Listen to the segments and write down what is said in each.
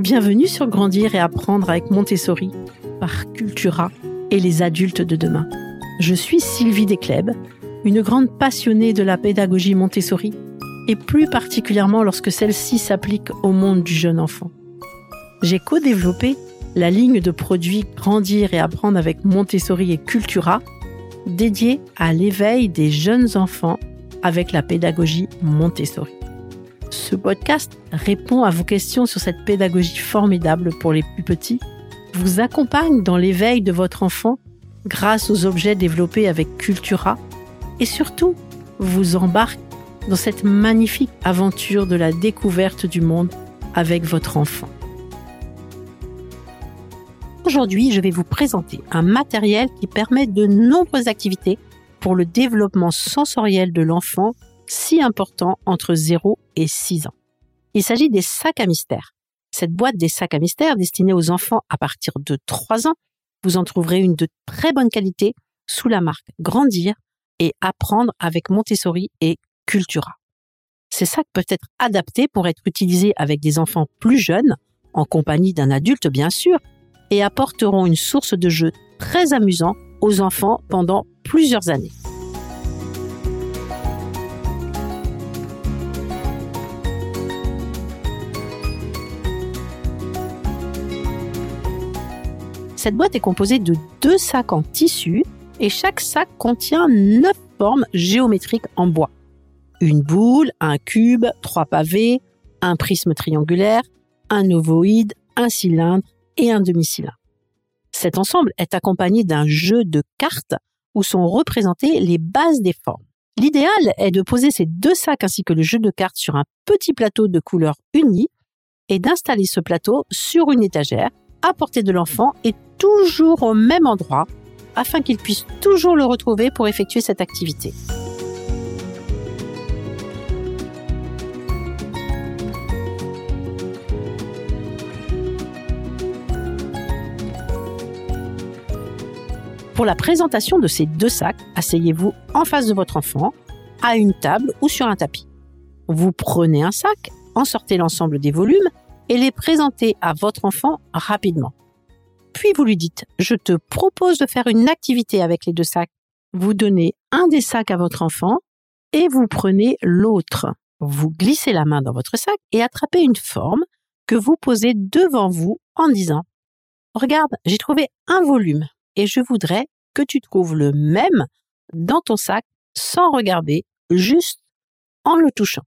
Bienvenue sur Grandir et apprendre avec Montessori par Cultura et les adultes de demain. Je suis Sylvie Descleb, une grande passionnée de la pédagogie Montessori et plus particulièrement lorsque celle-ci s'applique au monde du jeune enfant. J'ai co-développé la ligne de produits Grandir et apprendre avec Montessori et Cultura dédiée à l'éveil des jeunes enfants avec la pédagogie Montessori. Ce podcast répond à vos questions sur cette pédagogie formidable pour les plus petits, vous accompagne dans l'éveil de votre enfant grâce aux objets développés avec Cultura et surtout vous embarque dans cette magnifique aventure de la découverte du monde avec votre enfant. Aujourd'hui, je vais vous présenter un matériel qui permet de nombreuses activités pour le développement sensoriel de l'enfant si important entre 0 et 6 ans. Il s'agit des sacs à mystère. Cette boîte des sacs à mystère destinée aux enfants à partir de 3 ans, vous en trouverez une de très bonne qualité sous la marque Grandir et Apprendre avec Montessori et Cultura. Ces sacs peuvent être adaptés pour être utilisés avec des enfants plus jeunes, en compagnie d'un adulte bien sûr, et apporteront une source de jeu très amusant aux enfants pendant plusieurs années. Cette boîte est composée de deux sacs en tissu et chaque sac contient neuf formes géométriques en bois. Une boule, un cube, trois pavés, un prisme triangulaire, un ovoïde, un cylindre et un demi-cylindre. Cet ensemble est accompagné d'un jeu de cartes où sont représentées les bases des formes. L'idéal est de poser ces deux sacs ainsi que le jeu de cartes sur un petit plateau de couleur unie et d'installer ce plateau sur une étagère à portée de l'enfant et toujours au même endroit afin qu'il puisse toujours le retrouver pour effectuer cette activité. Pour la présentation de ces deux sacs, asseyez-vous en face de votre enfant, à une table ou sur un tapis. Vous prenez un sac, en sortez l'ensemble des volumes et les présentez à votre enfant rapidement. Puis vous lui dites, je te propose de faire une activité avec les deux sacs. Vous donnez un des sacs à votre enfant et vous prenez l'autre. Vous glissez la main dans votre sac et attrapez une forme que vous posez devant vous en disant, regarde, j'ai trouvé un volume et je voudrais que tu trouves le même dans ton sac sans regarder, juste en le touchant.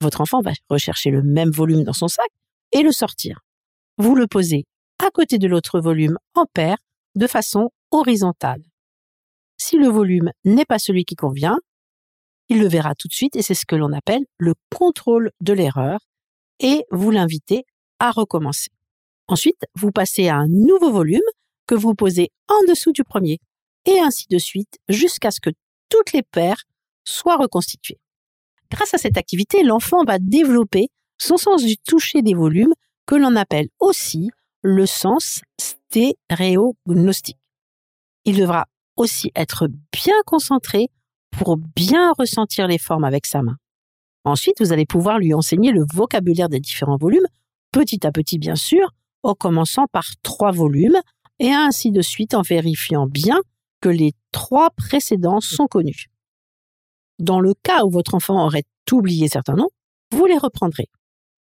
Votre enfant va rechercher le même volume dans son sac et le sortir. Vous le posez à côté de l'autre volume en paire de façon horizontale. Si le volume n'est pas celui qui convient, il le verra tout de suite et c'est ce que l'on appelle le contrôle de l'erreur et vous l'invitez à recommencer. Ensuite, vous passez à un nouveau volume que vous posez en dessous du premier et ainsi de suite jusqu'à ce que toutes les paires soient reconstituées. Grâce à cette activité, l'enfant va développer son sens du toucher des volumes que l'on appelle aussi le sens stéréognostique. Il devra aussi être bien concentré pour bien ressentir les formes avec sa main. Ensuite, vous allez pouvoir lui enseigner le vocabulaire des différents volumes, petit à petit bien sûr, en commençant par trois volumes, et ainsi de suite en vérifiant bien que les trois précédents sont connus. Dans le cas où votre enfant aurait oublié certains noms, vous les reprendrez.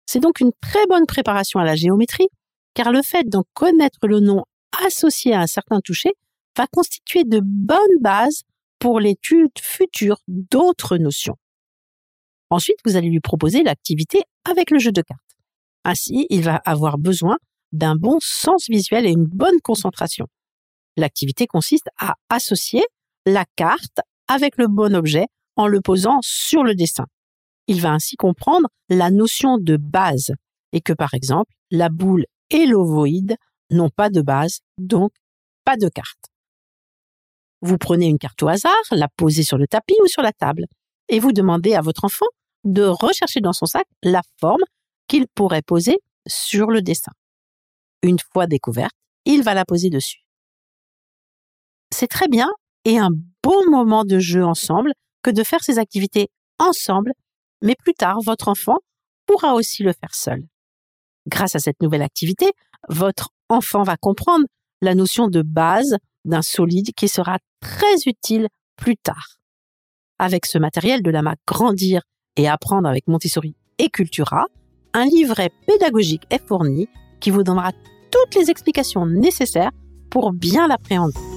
C'est donc une très bonne préparation à la géométrie car le fait d'en connaître le nom associé à un certain toucher va constituer de bonnes bases pour l'étude future d'autres notions. Ensuite, vous allez lui proposer l'activité avec le jeu de cartes. Ainsi, il va avoir besoin d'un bon sens visuel et une bonne concentration. L'activité consiste à associer la carte avec le bon objet en le posant sur le dessin. Il va ainsi comprendre la notion de base et que par exemple, la boule et l'ovoïde n'ont pas de base, donc pas de carte. Vous prenez une carte au hasard, la posez sur le tapis ou sur la table, et vous demandez à votre enfant de rechercher dans son sac la forme qu'il pourrait poser sur le dessin. Une fois découverte, il va la poser dessus. C'est très bien et un bon moment de jeu ensemble que de faire ces activités ensemble, mais plus tard, votre enfant pourra aussi le faire seul. Grâce à cette nouvelle activité, votre enfant va comprendre la notion de base d'un solide qui sera très utile plus tard. Avec ce matériel de la MAC Grandir et apprendre avec Montessori et Cultura, un livret pédagogique est fourni qui vous donnera toutes les explications nécessaires pour bien l'appréhender.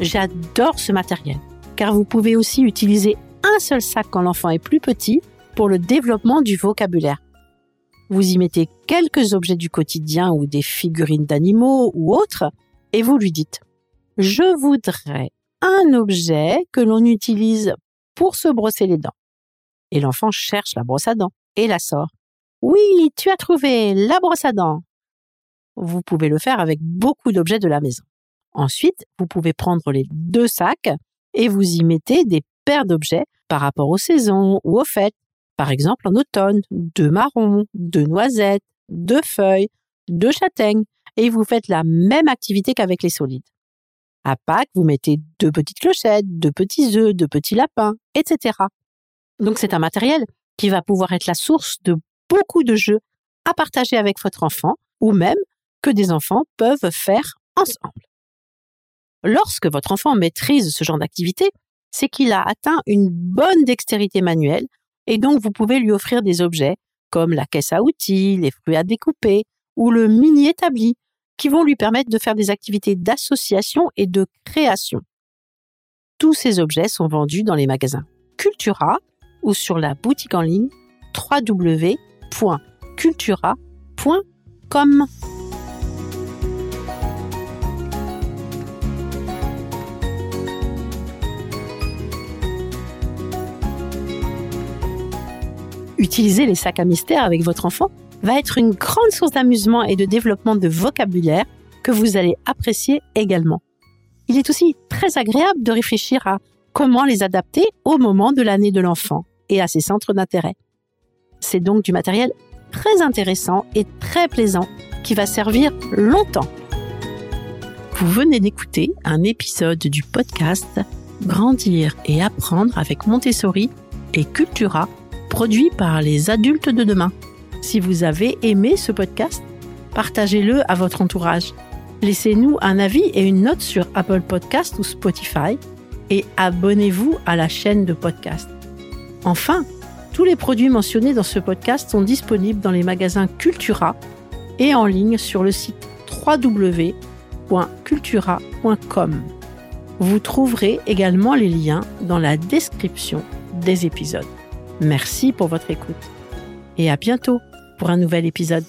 J'adore ce matériel, car vous pouvez aussi utiliser un seul sac quand l'enfant est plus petit pour le développement du vocabulaire. Vous y mettez quelques objets du quotidien ou des figurines d'animaux ou autres, et vous lui dites ⁇ Je voudrais un objet que l'on utilise pour se brosser les dents. Et l'enfant cherche la brosse à dents et la sort. Oui, tu as trouvé la brosse à dents. Vous pouvez le faire avec beaucoup d'objets de la maison. Ensuite, vous pouvez prendre les deux sacs et vous y mettez des paires d'objets par rapport aux saisons ou aux fêtes. Par exemple, en automne, deux marrons, deux noisettes, deux feuilles, deux châtaignes, et vous faites la même activité qu'avec les solides. À Pâques, vous mettez deux petites clochettes, deux petits œufs, deux petits lapins, etc. Donc c'est un matériel qui va pouvoir être la source de beaucoup de jeux à partager avec votre enfant ou même que des enfants peuvent faire ensemble. Lorsque votre enfant maîtrise ce genre d'activité, c'est qu'il a atteint une bonne dextérité manuelle et donc vous pouvez lui offrir des objets comme la caisse à outils, les fruits à découper ou le mini établi qui vont lui permettre de faire des activités d'association et de création. Tous ces objets sont vendus dans les magasins Cultura ou sur la boutique en ligne www.cultura.com. Utiliser les sacs à mystère avec votre enfant va être une grande source d'amusement et de développement de vocabulaire que vous allez apprécier également. Il est aussi très agréable de réfléchir à comment les adapter au moment de l'année de l'enfant et à ses centres d'intérêt. C'est donc du matériel très intéressant et très plaisant qui va servir longtemps. Vous venez d'écouter un épisode du podcast Grandir et apprendre avec Montessori et Cultura produit par les adultes de demain. Si vous avez aimé ce podcast, partagez-le à votre entourage. Laissez-nous un avis et une note sur Apple Podcast ou Spotify et abonnez-vous à la chaîne de podcast. Enfin, tous les produits mentionnés dans ce podcast sont disponibles dans les magasins Cultura et en ligne sur le site www.cultura.com. Vous trouverez également les liens dans la description des épisodes. Merci pour votre écoute et à bientôt pour un nouvel épisode.